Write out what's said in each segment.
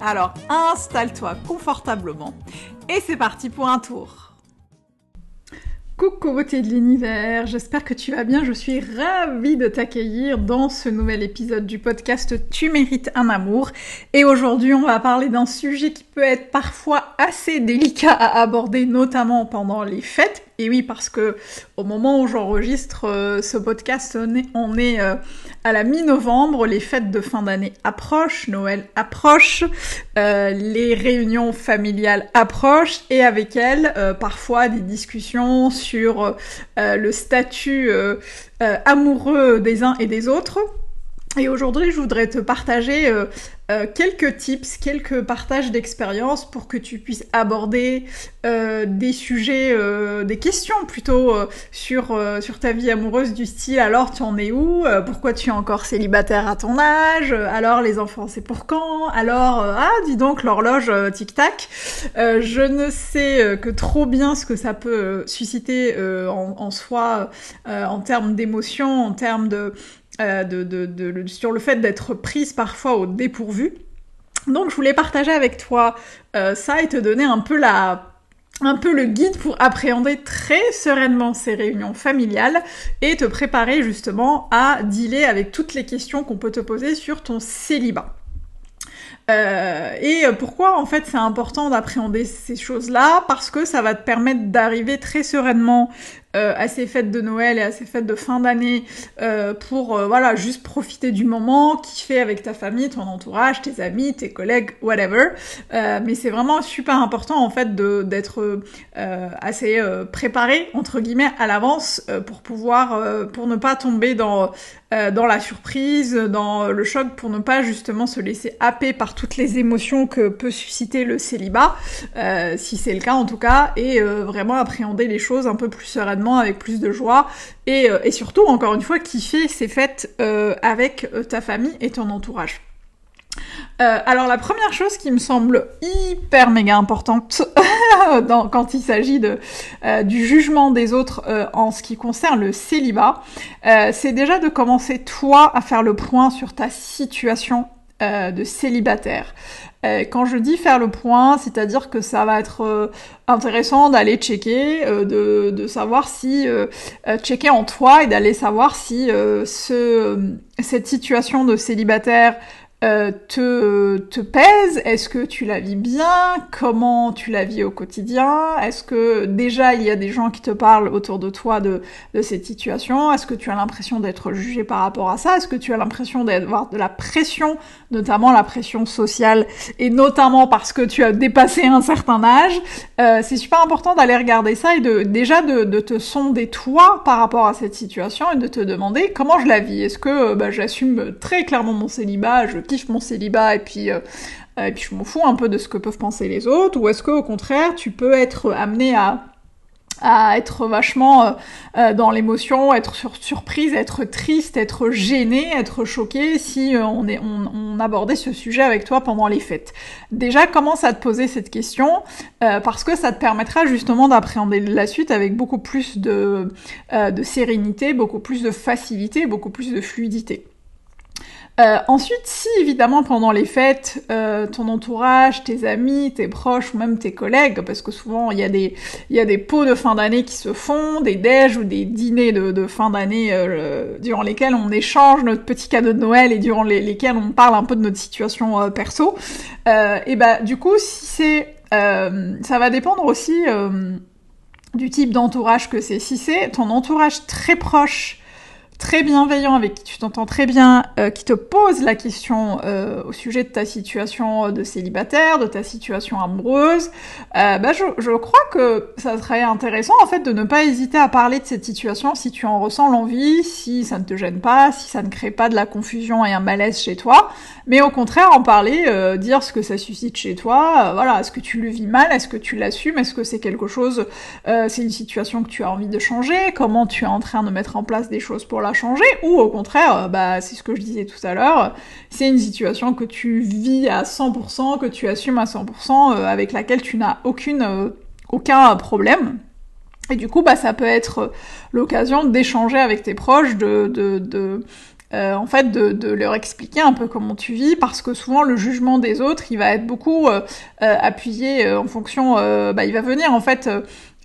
Alors installe-toi confortablement et c'est parti pour un tour. Coucou beauté de l'univers, j'espère que tu vas bien, je suis ravie de t'accueillir dans ce nouvel épisode du podcast Tu mérites un amour. Et aujourd'hui on va parler d'un sujet qui peut être parfois assez délicat à aborder, notamment pendant les fêtes, et oui, parce que au moment où j'enregistre euh, ce podcast, on est, euh, à la mi-novembre, les fêtes de fin d'année approchent, Noël approche, euh, les réunions familiales approchent, et avec elles, parfois des discussions sur le statut amoureux des uns et des autres. Et aujourd'hui, je voudrais te partager euh, euh, quelques tips, quelques partages d'expériences pour que tu puisses aborder euh, des sujets, des questions plutôt sur, sur ta vie amoureuse du style alors tu en es où? Pourquoi tu es encore célibataire à ton âge? Alors les enfants c'est pour quand? Alors ah dis donc l'horloge tic-tac. je ne sais que trop bien ce que ça peut susciter en, soi en termes d'émotions, en termes de euh, de, sur le fait d'être prise parfois au dépourvu. Donc je voulais partager avec toi euh, ça et te donner un peu la un peu le guide pour appréhender très sereinement ces réunions familiales et te préparer justement à dealer avec toutes les questions qu'on peut te poser sur ton célibat. Euh, et pourquoi en fait c'est important d'appréhender ces choses-là? Parce que ça va te permettre d'arriver très sereinement euh, à ces fêtes de Noël et à ces fêtes de fin d'année euh, pour voilà juste profiter du moment, kiffer avec ta famille, ton entourage, tes amis, tes collègues, whatever. mais c'est vraiment super important en fait d'être assez préparé entre guillemets à l'avance pour pouvoir pour ne pas tomber dans dans la surprise, dans le choc, pour ne pas justement se laisser happer par toutes les émotions que peut susciter le célibat, si c'est le cas en tout cas, et vraiment appréhender les choses un peu plus sereinement avec plus de joie et, euh, surtout, encore une fois, kiffer ces fêtes euh, avec euh, ta famille et ton entourage. alors la première chose qui me semble hyper méga importante quand il s'agit du jugement des autres en ce qui concerne le célibat, c'est déjà de commencer toi à faire le point sur ta situation de célibataire. Euh, quand je dis faire le point, c'est-à-dire que ça va être euh, intéressant d'aller checker, euh, de, de, savoir si checker en toi et d'aller savoir si ce, cette situation de célibataire euh, te, te pèse? Est-ce que tu la vis bien? Comment tu la vis au quotidien? Est-ce que déjà il y a des gens qui te parlent autour de toi de, de cette situation? Est-ce que tu as l'impression d'être jugé par rapport à ça? Est-ce que tu as l'impression d'avoir de la pression, notamment la pression sociale, et notamment parce que tu as dépassé un certain âge? Euh, C'est super important d'aller regarder ça et de déjà de, de, te sonder toi par rapport à cette situation et de te demander comment je la vis. Est-ce que bah, j'assume très clairement mon célibat mon célibat et puis euh, et puis je m'en fous un peu de ce que peuvent penser les autres, ou est-ce que au contraire tu peux être amené à être vachement euh, euh, dans l'émotion, être sur surprise, être triste, être gêné, être choqué si on, abordait ce sujet avec toi pendant les fêtes. Déjà, commence à te poser cette question parce que ça te permettra justement d'appréhender la suite avec beaucoup plus de sérénité, beaucoup plus de facilité, beaucoup plus de fluidité. Euh, ensuite, si évidemment pendant les fêtes, euh, ton entourage, tes amis, tes proches ou même tes collègues, parce que souvent il y a des il y a des pots de fin d'année qui se font, des déj ou des dîners de, fin d'année euh, durant lesquels on échange notre petit cadeau de Noël et durant lesquels on parle un peu de notre situation euh, perso. et bah du coup, si c'est ça va dépendre aussi du type d'entourage que c'est. Si c'est ton entourage très proche très bienveillant, avec qui tu t'entends très bien, euh, qui te pose la question euh, au sujet de ta situation de célibataire, de ta situation amoureuse, euh, bah je, je, crois que ça serait intéressant en fait de ne pas hésiter à parler de cette situation si tu en ressens l'envie, si ça ne te gêne pas, si ça ne crée pas de la confusion et un malaise chez toi, mais au contraire en parler, euh, dire ce que ça suscite chez toi, voilà, est-ce que tu le vis mal, est-ce que tu l'assumes, est-ce que c'est quelque chose, c'est une situation que tu as envie de changer, comment tu es en train de mettre en place des choses pour changer, ou au contraire, euh, bah, c'est ce que je disais tout à l'heure, c'est une situation que tu vis à 100%, que tu assumes à 100%, euh, avec laquelle tu n'as aucune, euh, aucun problème. Et du coup, bah, ça peut être l'occasion d'échanger avec tes proches, de, de, de en fait, de, de, leur expliquer un peu comment tu vis, parce que souvent le jugement des autres, il va être beaucoup appuyé en fonction, bah, il va venir en fait,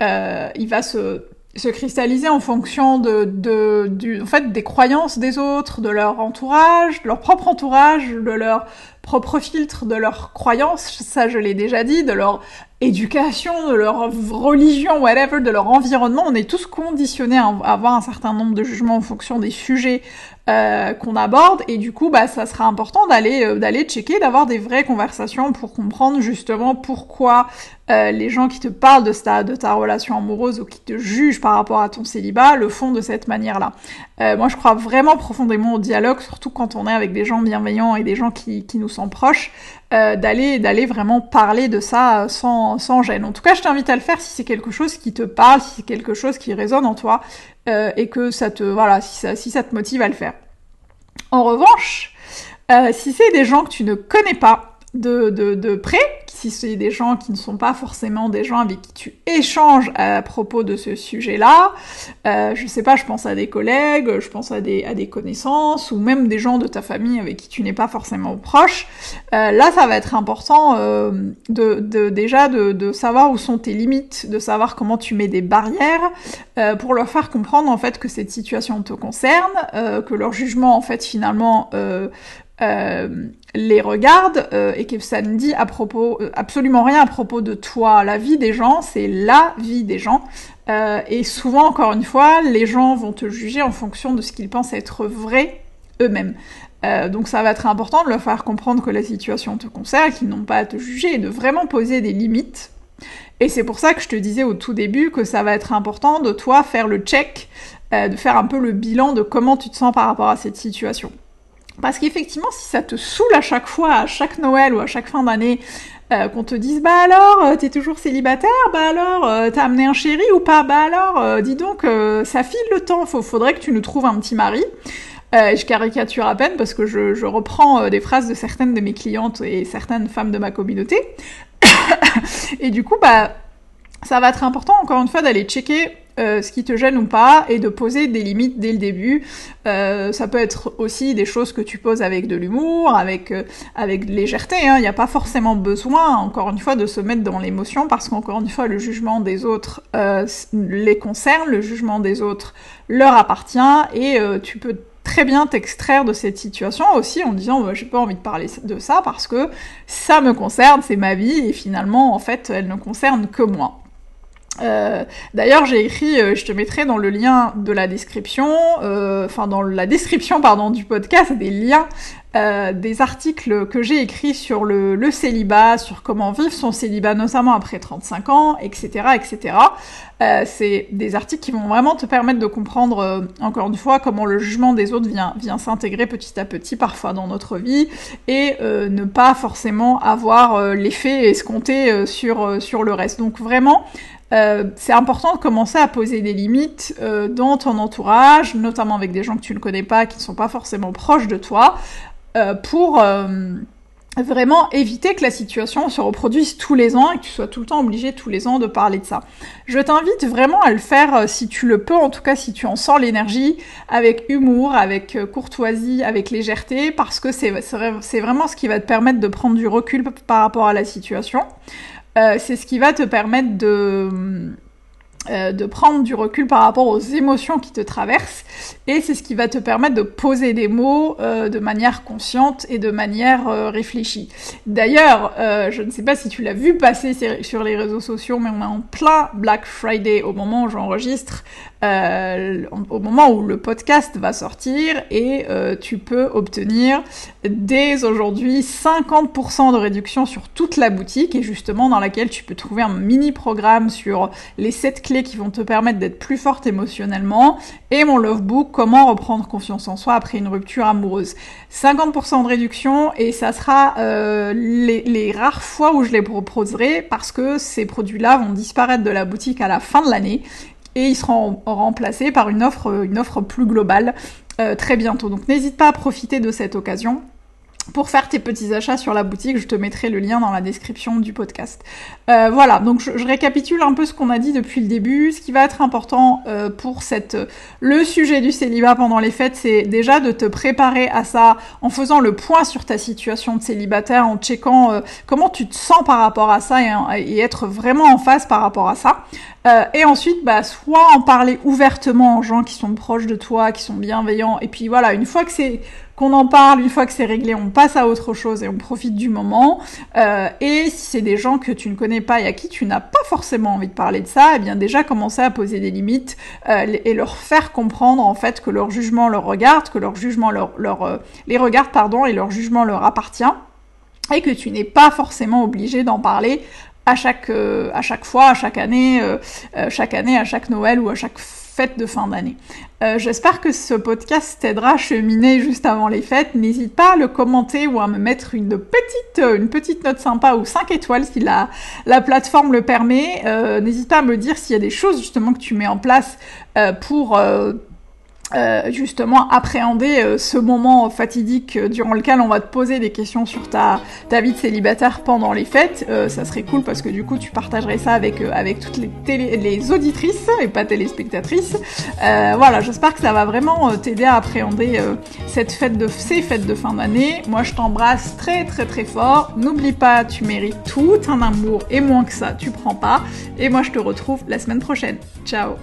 il va se se cristalliser en fonction de, de, du, en fait, des croyances des autres, de leur entourage, de leur propre entourage, de leur propre filtre, de leurs croyances, ça je l'ai déjà dit, de leur éducation, de leur religion, whatever, de leur environnement. On est tous conditionnés à avoir un certain nombre de jugements en fonction des sujets euh, qu'on aborde et du coup bah ça sera important d'aller euh, d'aller checker d'avoir des vraies conversations pour comprendre justement pourquoi euh, les gens qui te parlent de ta de ta relation amoureuse ou qui te jugent par rapport à ton célibat le font de cette manière là moi je crois vraiment profondément au dialogue surtout quand on est avec des gens bienveillants et des gens qui, qui nous sont proches d'aller d'aller vraiment parler de ça sans sans gêne en tout cas je t'invite à le faire si c'est quelque chose qui te parle si c'est quelque chose qui résonne en toi euh, et que ça te voilà si ça, si ça te motive à le faire. En revanche, euh, si c'est des gens que tu ne connais pas, de, de, de près, si c'est des gens qui ne sont pas forcément des gens avec qui tu échanges à propos de ce sujet-là, euh, je sais pas, je pense à des collègues, je pense à des, à des connaissances, ou même des gens de ta famille avec qui tu n'es pas forcément proche, euh, là ça va être important euh, de, déjà de, savoir où sont tes limites, de savoir comment tu mets des barrières, euh, pour leur faire comprendre en fait que cette situation te concerne, que leur jugement en fait finalement les regarde euh, et que ça ne dit à propos euh, absolument rien à propos de toi. La vie des gens, c'est la vie des gens. et souvent, encore une fois, les gens vont te juger en fonction de ce qu'ils pensent être vrai eux-mêmes. donc ça va être important de leur faire comprendre que la situation te concerne, qu'ils n'ont pas à te juger et de vraiment poser des limites. Et c'est pour ça que je te disais au tout début que ça va être important de toi faire le check, de faire un peu le bilan de comment tu te sens par rapport à cette situation. Parce qu'effectivement, si ça te saoule à chaque fois, à chaque Noël ou à chaque fin d'année, euh, qu'on te dise bah alors euh, t'es toujours célibataire, bah alors euh, t'as amené un chéri ou pas, bah alors dis donc ça file le temps, faudrait que tu nous trouves un petit mari. je caricature à peine parce que je, je reprends des phrases de certaines de mes clientes et certaines femmes de ma communauté. et du coup bah ça va être important encore une fois d'aller checker euh, ce qui te gêne ou pas et de poser des limites dès le début. Euh, ça peut être aussi des choses que tu poses avec de l'humour, avec euh, légèreté. Hein. Il n'y a pas forcément besoin, encore une fois, de se mettre dans l'émotion parce qu'encore une fois, le jugement des autres les concerne, le jugement des autres leur appartient et tu peux très bien t'extraire de cette situation aussi en disant bah, j'ai pas envie de parler de ça parce que ça me concerne, c'est ma vie et finalement en fait elle ne concerne que moi. Euh, D'ailleurs, j'ai écrit, euh, je te mettrai dans le lien de la description, euh, enfin dans la description pardon du podcast, des liens, des articles que j'ai écrits sur le, célibat, sur comment vivre son célibat, notamment après 35 ans, etc., etc. C'est des articles qui vont vraiment te permettre de comprendre, encore une fois, comment le jugement des autres vient, vient s'intégrer petit à petit, parfois dans notre vie, et ne pas forcément avoir l'effet escompté sur sur le reste. Donc vraiment. Euh, c'est important de commencer à poser des limites euh, dans ton entourage, notamment avec des gens que tu ne connais pas, qui ne sont pas forcément proches de toi, euh, pour vraiment éviter que la situation se reproduise tous les ans et que tu sois tout le temps obligé tous les ans de parler de ça. Je t'invite vraiment à le faire si tu le peux, en tout cas si tu en sens l'énergie, avec humour, avec courtoisie, avec légèreté, parce que c'est vraiment ce qui va te permettre de prendre du recul par rapport à la situation. Euh, c'est ce qui va te permettre de euh, de prendre du recul par rapport aux émotions qui te traversent et c'est ce qui va te permettre de poser des mots euh, de manière consciente et de manière euh, réfléchie. D'ailleurs, je ne sais pas si tu l'as vu passer sur les réseaux sociaux, mais on est en plein Black Friday au moment où j'enregistre, au moment où le podcast va sortir et tu peux obtenir dès aujourd'hui 50% de réduction sur toute la boutique et justement dans laquelle tu peux trouver un mini programme sur les 7 clés qui vont te permettre d'être plus forte émotionnellement, et mon love book, comment reprendre confiance en soi après une rupture amoureuse. 50% de réduction, et ça sera euh, les, rares fois où je les proposerai, parce que ces produits-là vont disparaître de la boutique à la fin de l'année, et ils seront remplacés par une offre, une offre plus globale euh, très bientôt. Donc n'hésite pas à profiter de cette occasion pour faire tes petits achats sur la boutique, je te mettrai le lien dans la description du podcast. Euh, voilà, donc je, récapitule un peu ce qu'on a dit depuis le début. Ce qui va être important euh, pour cette le sujet du célibat pendant les fêtes, c'est déjà de te préparer à ça en faisant le point sur ta situation de célibataire, en checkant euh, comment tu te sens par rapport à ça et, être vraiment en face par rapport à ça. et ensuite, bah, soit en parler ouvertement aux gens qui sont proches de toi, qui sont bienveillants. Et puis voilà, une fois que c'est qu'on en parle, une fois que c'est réglé, on passe à autre chose et on profite du moment. Euh, et si c'est des gens que tu ne connais pas et à qui tu n'as pas forcément envie de parler de ça, eh bien déjà commencer à poser des limites euh, et leur faire comprendre en fait que leur jugement leur regarde, que leur jugement leur, leur euh, les regarde pardon et leur jugement leur appartient et que tu n'es pas forcément obligé d'en parler à chaque, à chaque fois, à chaque année, chaque année, à chaque Noël ou à chaque fête de fin d'année. Euh, j'espère que ce podcast t'aidera à cheminer juste avant les fêtes. N'hésite pas à le commenter ou à me mettre une petite, petite note sympa ou 5 étoiles si la, la plateforme le permet. Euh, n'hésite pas à me dire s'il y a des choses justement que tu mets en place euh, pour euh, justement appréhender euh, ce moment fatidique euh, durant lequel on va te poser des questions sur ta, vie de célibataire pendant les fêtes. ça serait cool parce que du coup tu partagerais ça avec, toutes les auditrices et pas téléspectatrices. voilà, j'espère que ça va vraiment t'aider à appréhender cette fête de, ces fêtes de fin d'année. Moi je t'embrasse très très très fort. N'oublie pas, tu mérites tout un amour et moins que ça, tu prends pas. Et moi je te retrouve la semaine prochaine. Ciao